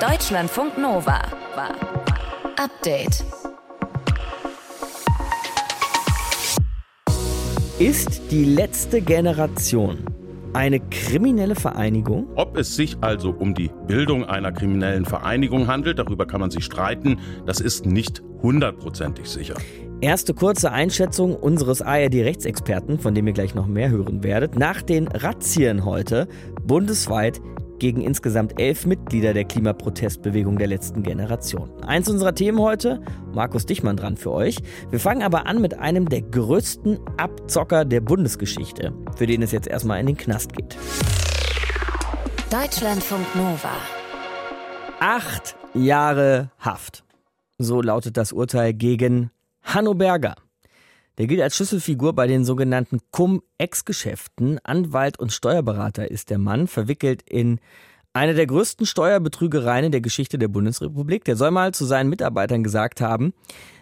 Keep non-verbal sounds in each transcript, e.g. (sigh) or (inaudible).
Deutschlandfunk Nova. Update. Ist die letzte Generation eine kriminelle Vereinigung? Ob es sich also um die Bildung einer kriminellen Vereinigung handelt, darüber kann man sich streiten. Das ist nicht hundertprozentig sicher. Erste kurze Einschätzung unseres ARD-Rechtsexperten, von dem ihr gleich noch mehr hören werdet. Nach den Razzien heute bundesweit gegen insgesamt elf Mitglieder der Klimaprotestbewegung der letzten Generation. Eins unserer Themen heute, Markus Dichmann dran für euch. Wir fangen aber an mit einem der größten Abzocker der Bundesgeschichte, für den es jetzt erstmal in den Knast geht. Deutschlandfunk Nova. Acht Jahre Haft. So lautet das Urteil gegen Hanno Berger. Der gilt als Schlüsselfigur bei den sogenannten Cum-Ex-Geschäften. Anwalt und Steuerberater ist der Mann, verwickelt in eine der größten Steuerbetrügereien der Geschichte der Bundesrepublik. Der soll mal zu seinen Mitarbeitern gesagt haben,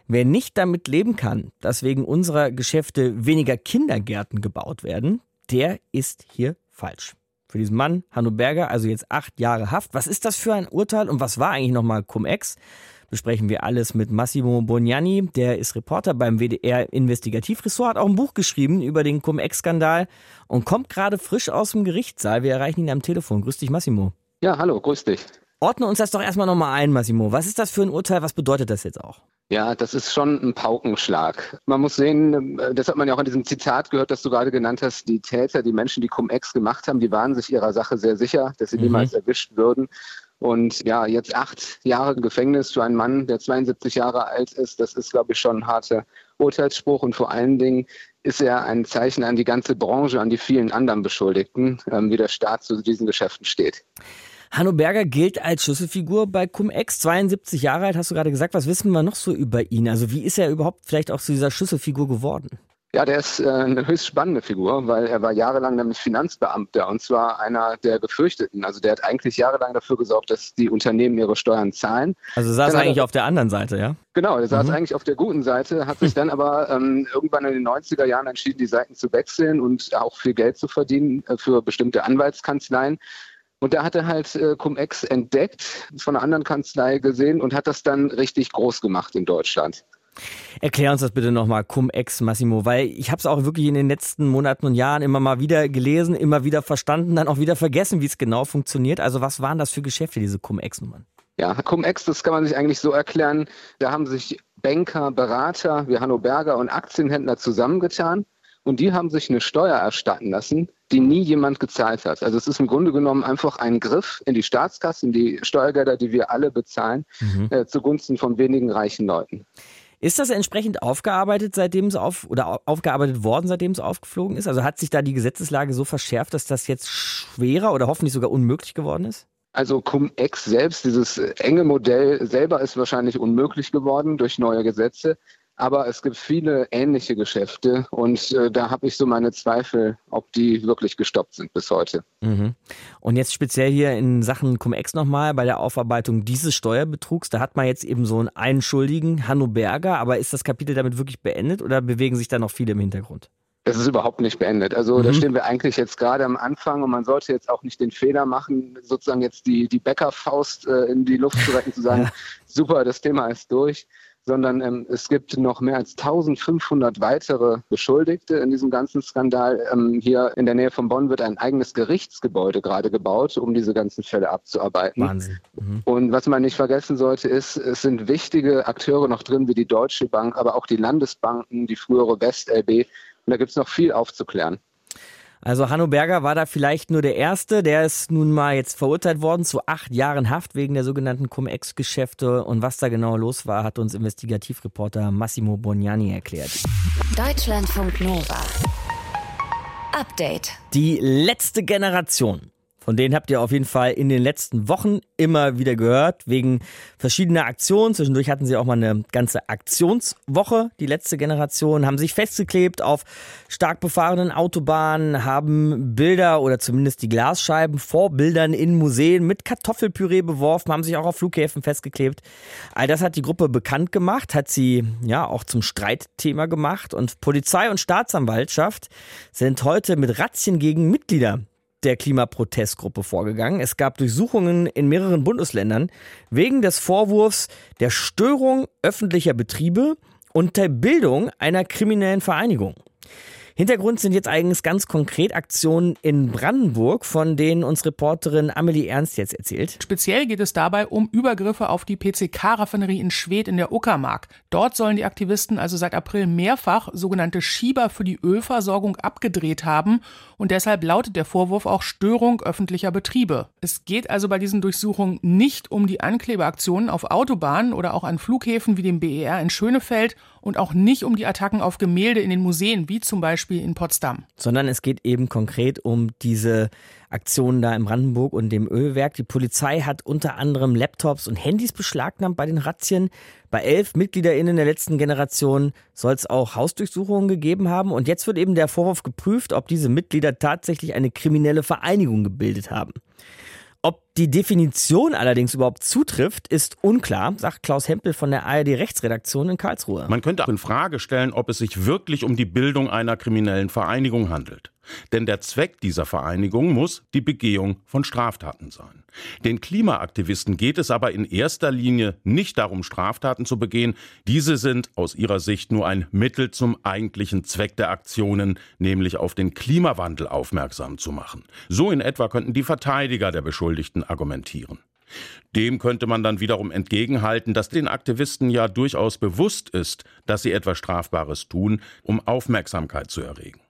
wer nicht damit leben kann, dass wegen unserer Geschäfte weniger Kindergärten gebaut werden, der ist hier falsch. Für diesen Mann, Hanno Berger, also jetzt acht Jahre Haft. Was ist das für ein Urteil und was war eigentlich nochmal Cum-Ex? Besprechen wir alles mit Massimo Bognani. Der ist Reporter beim WDR Investigativ-Ressort, hat auch ein Buch geschrieben über den Cum-Ex-Skandal und kommt gerade frisch aus dem Gerichtssaal. Wir erreichen ihn am Telefon. Grüß dich, Massimo. Ja, hallo, grüß dich. Ordne uns das doch erstmal nochmal ein, Massimo. Was ist das für ein Urteil? Was bedeutet das jetzt auch? Ja, das ist schon ein Paukenschlag. Man muss sehen, das hat man ja auch in diesem Zitat gehört, das du gerade genannt hast, die Täter, die Menschen, die Cum-Ex gemacht haben, die waren sich ihrer Sache sehr sicher, dass sie mhm. niemals erwischt würden. Und ja, jetzt acht Jahre Gefängnis für einen Mann, der 72 Jahre alt ist, das ist, glaube ich, schon ein harter Urteilsspruch. Und vor allen Dingen ist er ein Zeichen an die ganze Branche, an die vielen anderen Beschuldigten, ähm, wie der Staat zu diesen Geschäften steht. Hanno Berger gilt als Schlüsselfigur bei Cum-Ex, 72 Jahre alt, hast du gerade gesagt. Was wissen wir noch so über ihn? Also wie ist er überhaupt vielleicht auch zu dieser Schlüsselfigur geworden? Ja, der ist äh, eine höchst spannende Figur, weil er war jahrelang nämlich Finanzbeamter und zwar einer der Gefürchteten. Also der hat eigentlich jahrelang dafür gesorgt, dass die Unternehmen ihre Steuern zahlen. Also saß er eigentlich er, auf der anderen Seite, ja? Genau, der saß mhm. eigentlich auf der guten Seite, hat sich (laughs) dann aber ähm, irgendwann in den 90er Jahren entschieden, die Seiten zu wechseln und auch viel Geld zu verdienen äh, für bestimmte Anwaltskanzleien. Und da hat er halt äh, Cum-Ex entdeckt, von einer anderen Kanzlei gesehen und hat das dann richtig groß gemacht in Deutschland. Erklär uns das bitte nochmal, Cum-Ex, Massimo, weil ich habe es auch wirklich in den letzten Monaten und Jahren immer mal wieder gelesen, immer wieder verstanden, dann auch wieder vergessen, wie es genau funktioniert. Also was waren das für Geschäfte, diese Cum-Ex-Nummern? Ja, Cum-Ex, das kann man sich eigentlich so erklären, da haben sich Banker, Berater wie Hanno Berger und Aktienhändler zusammengetan und die haben sich eine Steuer erstatten lassen, die nie jemand gezahlt hat. Also es ist im Grunde genommen einfach ein Griff in die Staatskasse, in die Steuergelder, die wir alle bezahlen, mhm. äh, zugunsten von wenigen reichen Leuten. Ist das entsprechend aufgearbeitet, seitdem es auf oder aufgearbeitet worden, seitdem es aufgeflogen ist? Also hat sich da die Gesetzeslage so verschärft, dass das jetzt schwerer oder hoffentlich sogar unmöglich geworden ist? Also Cum-Ex selbst, dieses enge Modell selber ist wahrscheinlich unmöglich geworden durch neue Gesetze. Aber es gibt viele ähnliche Geschäfte und äh, da habe ich so meine Zweifel, ob die wirklich gestoppt sind bis heute. Mhm. Und jetzt speziell hier in Sachen Cum-Ex nochmal bei der Aufarbeitung dieses Steuerbetrugs, da hat man jetzt eben so einen Einschuldigen, Hanno Berger, aber ist das Kapitel damit wirklich beendet oder bewegen sich da noch viele im Hintergrund? Es ist überhaupt nicht beendet. Also mhm. da stehen wir eigentlich jetzt gerade am Anfang und man sollte jetzt auch nicht den Fehler machen, sozusagen jetzt die, die Bäckerfaust äh, in die Luft zu retten, zu sagen, (laughs) ja. super, das Thema ist durch sondern ähm, es gibt noch mehr als 1500 weitere Beschuldigte in diesem ganzen Skandal. Ähm, hier in der Nähe von Bonn wird ein eigenes Gerichtsgebäude gerade gebaut, um diese ganzen Fälle abzuarbeiten. Wahnsinn. Mhm. Und was man nicht vergessen sollte, ist, es sind wichtige Akteure noch drin, wie die Deutsche Bank, aber auch die Landesbanken, die frühere WestLB. Und da gibt es noch viel aufzuklären. Also Hanno Berger war da vielleicht nur der Erste. Der ist nun mal jetzt verurteilt worden zu acht Jahren Haft wegen der sogenannten Cum-Ex-Geschäfte. Und was da genau los war, hat uns Investigativreporter Massimo Bognani erklärt. Deutschlandfunk Nova. Update. Die letzte Generation von denen habt ihr auf jeden Fall in den letzten Wochen immer wieder gehört, wegen verschiedener Aktionen. Zwischendurch hatten sie auch mal eine ganze Aktionswoche, die letzte Generation, haben sich festgeklebt auf stark befahrenen Autobahnen, haben Bilder oder zumindest die Glasscheiben vor Bildern in Museen mit Kartoffelpüree beworfen, haben sich auch auf Flughäfen festgeklebt. All das hat die Gruppe bekannt gemacht, hat sie ja auch zum Streitthema gemacht und Polizei und Staatsanwaltschaft sind heute mit Razzien gegen Mitglieder der Klimaprotestgruppe vorgegangen. Es gab Durchsuchungen in mehreren Bundesländern wegen des Vorwurfs der Störung öffentlicher Betriebe und der Bildung einer kriminellen Vereinigung. Hintergrund sind jetzt eigentlich ganz konkret Aktionen in Brandenburg, von denen uns Reporterin Amelie Ernst jetzt erzählt. Speziell geht es dabei um Übergriffe auf die PCK-Raffinerie in Schwedt in der Uckermark. Dort sollen die Aktivisten also seit April mehrfach sogenannte Schieber für die Ölversorgung abgedreht haben und deshalb lautet der Vorwurf auch Störung öffentlicher Betriebe. Es geht also bei diesen Durchsuchungen nicht um die Anklebeaktionen auf Autobahnen oder auch an Flughäfen wie dem BER in Schönefeld und auch nicht um die Attacken auf Gemälde in den Museen, wie zum Beispiel in Potsdam. Sondern es geht eben konkret um diese Aktionen da in Brandenburg und dem Ölwerk. Die Polizei hat unter anderem Laptops und Handys beschlagnahmt bei den Razzien. Bei elf MitgliederInnen der letzten Generation soll es auch Hausdurchsuchungen gegeben haben. Und jetzt wird eben der Vorwurf geprüft, ob diese Mitglieder tatsächlich eine kriminelle Vereinigung gebildet haben. Ob die Definition allerdings überhaupt zutrifft, ist unklar, sagt Klaus Hempel von der ARD Rechtsredaktion in Karlsruhe. Man könnte auch in Frage stellen, ob es sich wirklich um die Bildung einer kriminellen Vereinigung handelt. Denn der Zweck dieser Vereinigung muss die Begehung von Straftaten sein. Den Klimaaktivisten geht es aber in erster Linie nicht darum, Straftaten zu begehen. Diese sind aus ihrer Sicht nur ein Mittel zum eigentlichen Zweck der Aktionen, nämlich auf den Klimawandel aufmerksam zu machen. So in etwa könnten die Verteidiger der Beschuldigten argumentieren. Dem könnte man dann wiederum entgegenhalten, dass den Aktivisten ja durchaus bewusst ist, dass sie etwas Strafbares tun, um Aufmerksamkeit zu erregen.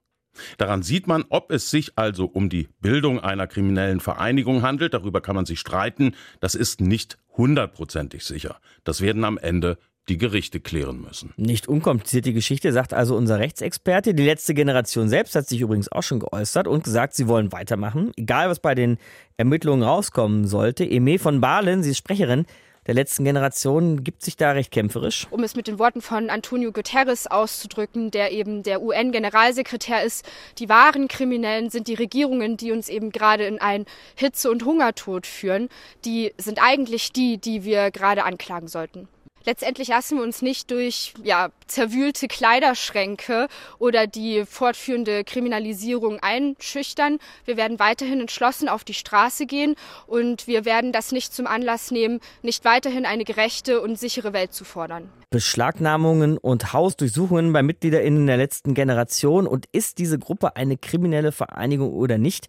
Daran sieht man, ob es sich also um die Bildung einer kriminellen Vereinigung handelt. Darüber kann man sich streiten. Das ist nicht hundertprozentig sicher. Das werden am Ende die Gerichte klären müssen. Nicht unkompliziert die Geschichte, sagt also unser Rechtsexperte. Die letzte Generation selbst hat sich übrigens auch schon geäußert und gesagt, sie wollen weitermachen, egal was bei den Ermittlungen rauskommen sollte. Eme von Bahlen, sie ist Sprecherin der letzten Generation gibt sich da recht kämpferisch. Um es mit den Worten von Antonio Guterres auszudrücken, der eben der UN-Generalsekretär ist, die wahren Kriminellen sind die Regierungen, die uns eben gerade in einen Hitze- und Hungertod führen. Die sind eigentlich die, die wir gerade anklagen sollten. Letztendlich lassen wir uns nicht durch ja, zerwühlte Kleiderschränke oder die fortführende Kriminalisierung einschüchtern. Wir werden weiterhin entschlossen auf die Straße gehen und wir werden das nicht zum Anlass nehmen, nicht weiterhin eine gerechte und sichere Welt zu fordern. Beschlagnahmungen und Hausdurchsuchungen bei MitgliederInnen der letzten Generation und ist diese Gruppe eine kriminelle Vereinigung oder nicht?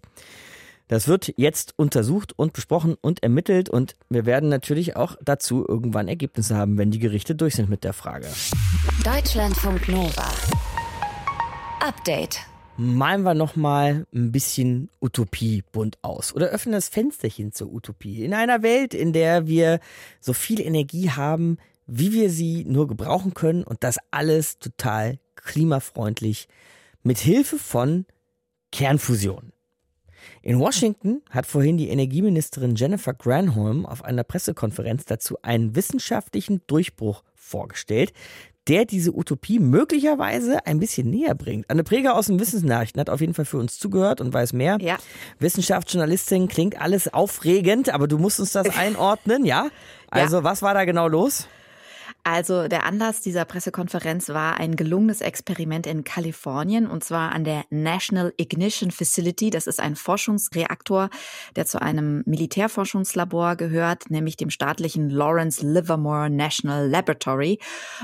Das wird jetzt untersucht und besprochen und ermittelt und wir werden natürlich auch dazu irgendwann Ergebnisse haben, wenn die Gerichte durch sind mit der Frage. Deutschlandfunk Nova. Update. Malen wir nochmal ein bisschen Utopie bunt aus oder öffnen das Fensterchen zur Utopie. In einer Welt, in der wir so viel Energie haben, wie wir sie nur gebrauchen können und das alles total klimafreundlich mit Hilfe von Kernfusion. In Washington hat vorhin die Energieministerin Jennifer Granholm auf einer Pressekonferenz dazu einen wissenschaftlichen Durchbruch vorgestellt, der diese Utopie möglicherweise ein bisschen näher bringt. Anne Preger aus den Wissensnachrichten hat auf jeden Fall für uns zugehört und weiß mehr. Ja. Wissenschaftsjournalistin klingt alles aufregend, aber du musst uns das (laughs) einordnen, ja? Also, ja. was war da genau los? Also der Anlass dieser Pressekonferenz war ein gelungenes Experiment in Kalifornien und zwar an der National Ignition Facility. Das ist ein Forschungsreaktor, der zu einem Militärforschungslabor gehört, nämlich dem staatlichen Lawrence Livermore National Laboratory.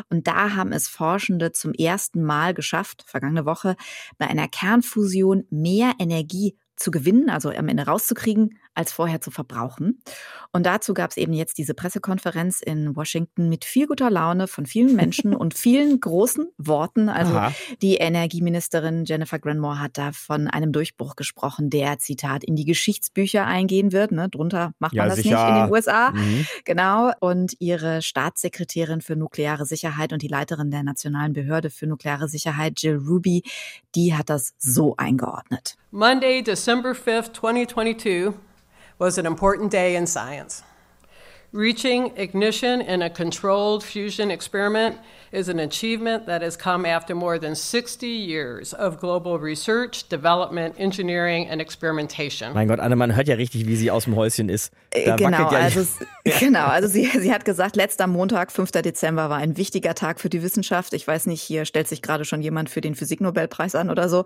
Und da haben es Forschende zum ersten Mal geschafft, vergangene Woche, bei einer Kernfusion mehr Energie zu gewinnen, also am Ende rauszukriegen, als vorher zu verbrauchen. Und dazu gab es eben jetzt diese Pressekonferenz in Washington mit viel guter Laune von vielen Menschen (laughs) und vielen großen Worten. Also Aha. die Energieministerin Jennifer Granmore hat da von einem Durchbruch gesprochen, der, Zitat, in die Geschichtsbücher eingehen wird. Ne? Drunter macht man das sicher. nicht in den USA. Mhm. Genau. Und ihre Staatssekretärin für nukleare Sicherheit und die Leiterin der Nationalen Behörde für nukleare Sicherheit, Jill Ruby, die hat das so eingeordnet. Monday, December 5th, 2022 was an important day in science. Reaching ignition in a controlled fusion experiment is an achievement that has come after more than 60 years of global research, development, engineering and experimentation. Mein Gott, Anne, man hört ja richtig, wie sie aus dem Häuschen ist. Da genau, ja also, (laughs) (laughs) genau, also sie, sie hat gesagt, letzter Montag, 5. Dezember, war ein wichtiger Tag für die Wissenschaft. Ich weiß nicht, hier stellt sich gerade schon jemand für den Physiknobelpreis an oder so,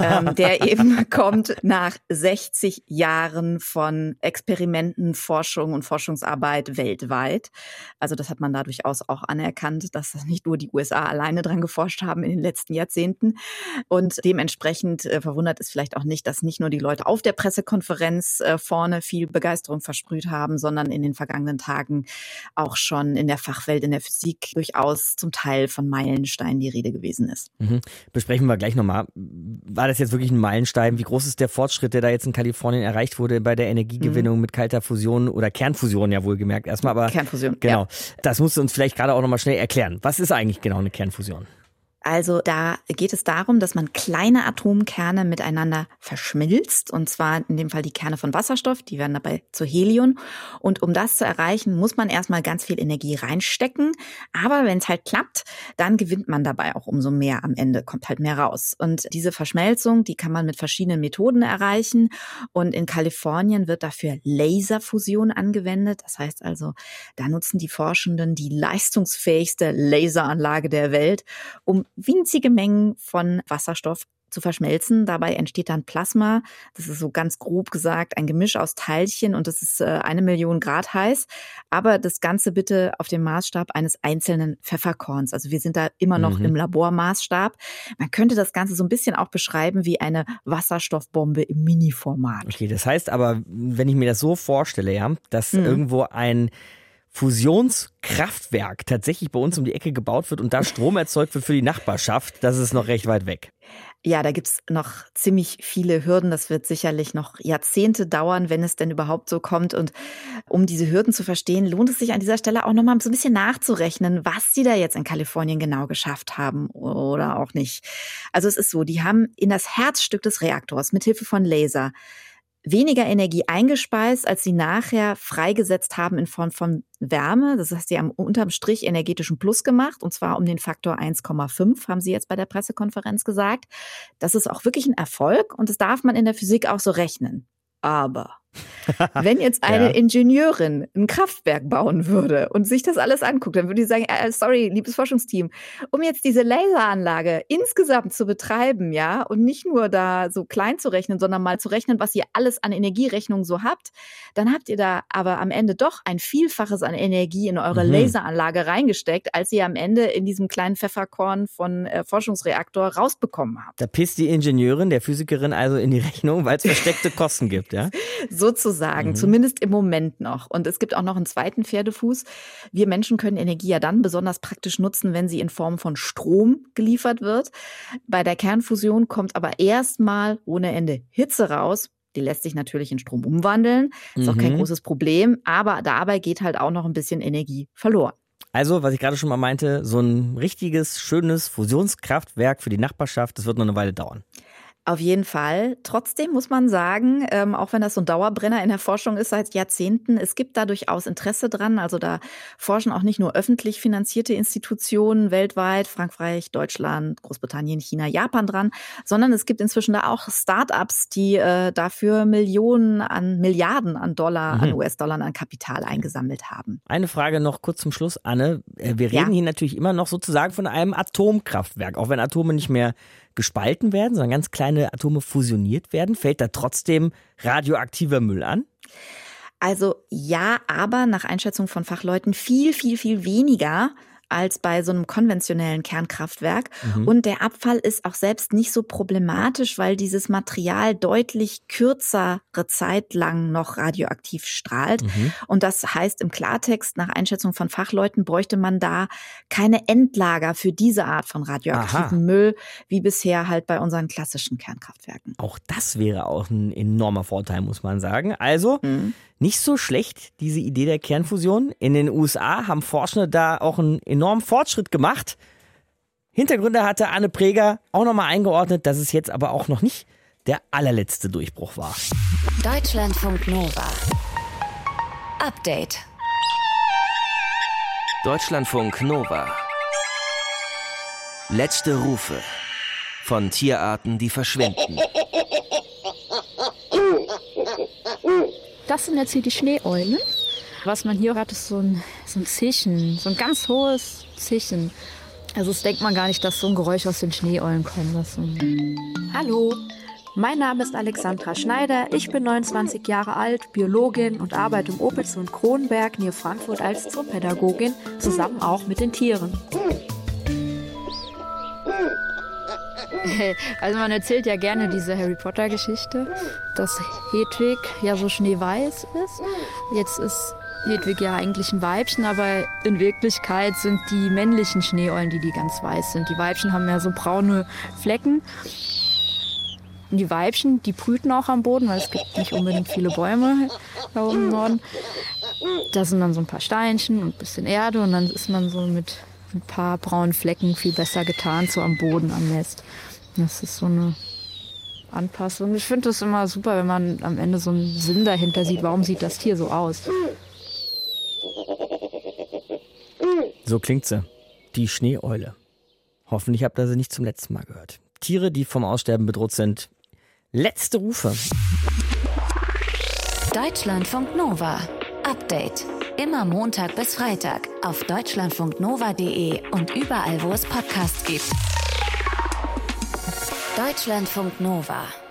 ähm, der (laughs) eben kommt nach 60 Jahren von Experimenten, Forschung und Forschungsarbeit weltweit. Also das hat man da durchaus auch anerkannt, dass das nicht nur die USA alleine dran geforscht haben in den letzten Jahrzehnten. Und dementsprechend äh, verwundert es vielleicht auch nicht, dass nicht nur die Leute auf der Pressekonferenz äh, vorne viel Begeisterung versprüht haben, sondern in den vergangenen Tagen auch schon in der Fachwelt, in der Physik durchaus zum Teil von Meilensteinen die Rede gewesen ist. Mhm. Besprechen wir gleich nochmal. War das jetzt wirklich ein Meilenstein? Wie groß ist der Fortschritt, der da jetzt in Kalifornien erreicht wurde bei der Energiegewinnung mhm. mit kalter Fusion oder Kernfusion, ja wohlgemerkt erstmal, aber Kernfusion. Genau. Ja. Das musst du uns vielleicht gerade auch nochmal schnell erklären. Was ist eigentlich genau eine Kernfusion? Also da geht es darum, dass man kleine Atomkerne miteinander verschmilzt, und zwar in dem Fall die Kerne von Wasserstoff, die werden dabei zu Helium. Und um das zu erreichen, muss man erstmal ganz viel Energie reinstecken. Aber wenn es halt klappt, dann gewinnt man dabei auch umso mehr am Ende, kommt halt mehr raus. Und diese Verschmelzung, die kann man mit verschiedenen Methoden erreichen. Und in Kalifornien wird dafür Laserfusion angewendet. Das heißt also, da nutzen die Forschenden die leistungsfähigste Laseranlage der Welt, um winzige Mengen von Wasserstoff zu verschmelzen. Dabei entsteht dann Plasma. Das ist so ganz grob gesagt ein Gemisch aus Teilchen und das ist äh, eine Million Grad heiß. Aber das Ganze bitte auf dem Maßstab eines einzelnen Pfefferkorns. Also wir sind da immer noch mhm. im Labormaßstab. Man könnte das Ganze so ein bisschen auch beschreiben wie eine Wasserstoffbombe im Mini-Format. Okay, das heißt aber, wenn ich mir das so vorstelle, ja, dass mhm. irgendwo ein Fusionskraftwerk tatsächlich bei uns um die Ecke gebaut wird und da Strom erzeugt wird für die Nachbarschaft, das ist noch recht weit weg. Ja, da gibt's noch ziemlich viele Hürden. Das wird sicherlich noch Jahrzehnte dauern, wenn es denn überhaupt so kommt. Und um diese Hürden zu verstehen, lohnt es sich an dieser Stelle auch nochmal so ein bisschen nachzurechnen, was sie da jetzt in Kalifornien genau geschafft haben oder auch nicht. Also es ist so, die haben in das Herzstück des Reaktors mit Hilfe von Laser weniger Energie eingespeist, als sie nachher freigesetzt haben in Form von Wärme. Das heißt, sie haben unterm Strich energetischen Plus gemacht und zwar um den Faktor 1,5, haben sie jetzt bei der Pressekonferenz gesagt. Das ist auch wirklich ein Erfolg und das darf man in der Physik auch so rechnen. Aber (laughs) wenn jetzt eine ja. Ingenieurin ein Kraftwerk bauen würde und sich das alles anguckt, dann würde sie sagen, äh, sorry, liebes Forschungsteam, um jetzt diese Laseranlage insgesamt zu betreiben, ja, und nicht nur da so klein zu rechnen, sondern mal zu rechnen, was ihr alles an Energierechnung so habt, dann habt ihr da aber am Ende doch ein Vielfaches an Energie in eure mhm. Laseranlage reingesteckt, als ihr am Ende in diesem kleinen Pfefferkorn von äh, Forschungsreaktor rausbekommen habt. Da pisst die Ingenieurin der Physikerin also in die Rechnung, weil es versteckte Kosten gibt, ja? (laughs) Sozusagen sagen, mhm. zumindest im Moment noch. Und es gibt auch noch einen zweiten Pferdefuß. Wir Menschen können Energie ja dann besonders praktisch nutzen, wenn sie in Form von Strom geliefert wird. Bei der Kernfusion kommt aber erstmal ohne Ende Hitze raus. Die lässt sich natürlich in Strom umwandeln. Ist mhm. auch kein mhm. großes Problem. Aber dabei geht halt auch noch ein bisschen Energie verloren. Also, was ich gerade schon mal meinte, so ein richtiges, schönes Fusionskraftwerk für die Nachbarschaft, das wird noch eine Weile dauern. Auf jeden Fall. Trotzdem muss man sagen, ähm, auch wenn das so ein Dauerbrenner in der Forschung ist seit Jahrzehnten, es gibt da durchaus Interesse dran. Also da forschen auch nicht nur öffentlich finanzierte Institutionen weltweit, Frankreich, Deutschland, Großbritannien, China, Japan dran, sondern es gibt inzwischen da auch Start-ups, die äh, dafür Millionen an Milliarden an Dollar, mhm. an US-Dollar an Kapital eingesammelt haben. Eine Frage noch kurz zum Schluss, Anne. Äh, wir reden ja. hier natürlich immer noch sozusagen von einem Atomkraftwerk, auch wenn Atome nicht mehr gespalten werden, sondern ganz kleine Atome fusioniert werden? Fällt da trotzdem radioaktiver Müll an? Also ja, aber nach Einschätzung von Fachleuten viel, viel, viel weniger als bei so einem konventionellen Kernkraftwerk. Mhm. Und der Abfall ist auch selbst nicht so problematisch, weil dieses Material deutlich kürzere Zeit lang noch radioaktiv strahlt. Mhm. Und das heißt im Klartext, nach Einschätzung von Fachleuten bräuchte man da keine Endlager für diese Art von radioaktiven Aha. Müll, wie bisher halt bei unseren klassischen Kernkraftwerken. Auch das wäre auch ein enormer Vorteil, muss man sagen. Also, mhm. Nicht so schlecht, diese Idee der Kernfusion. In den USA haben Forschende da auch einen enormen Fortschritt gemacht. Hintergründe hatte Anne Preger auch nochmal eingeordnet, dass es jetzt aber auch noch nicht der allerletzte Durchbruch war. Deutschlandfunk Nova. Update. Deutschlandfunk Nova. Letzte Rufe von Tierarten, die verschwinden. (laughs) Das sind jetzt hier die Schneeeulen. Was man hier hat, ist so ein, so ein Zischen, so ein ganz hohes Zischen. Also das denkt man gar nicht, dass so ein Geräusch aus den Schneeeulen kommt. Hallo, mein Name ist Alexandra Schneider. Ich bin 29 Jahre alt, Biologin und arbeite im Opitz und Kronberg nähe Frankfurt als Zoopädagogin, zusammen auch mit den Tieren. (laughs) Also man erzählt ja gerne diese Harry Potter Geschichte, dass Hedwig ja so schneeweiß ist. Jetzt ist Hedwig ja eigentlich ein Weibchen, aber in Wirklichkeit sind die männlichen Schneeeulen, die die ganz weiß sind. Die Weibchen haben ja so braune Flecken und die Weibchen, die brüten auch am Boden, weil es gibt nicht unbedingt viele Bäume da oben im Norden. Da sind dann so ein paar Steinchen und ein bisschen Erde und dann ist man so mit ein paar braunen Flecken viel besser getan, so am Boden, am Nest. Das ist so eine Anpassung. Ich finde das immer super, wenn man am Ende so einen Sinn dahinter sieht. Warum sieht das Tier so aus? So klingt sie. Die Schneeeule. Hoffentlich habt ihr sie nicht zum letzten Mal gehört. Tiere, die vom Aussterben bedroht sind, Letzte Rufe. Deutschlandfunk Nova. Update. Immer Montag bis Freitag auf deutschlandfunknova.de und überall, wo es Podcasts gibt. Deutschlandfunk Nova.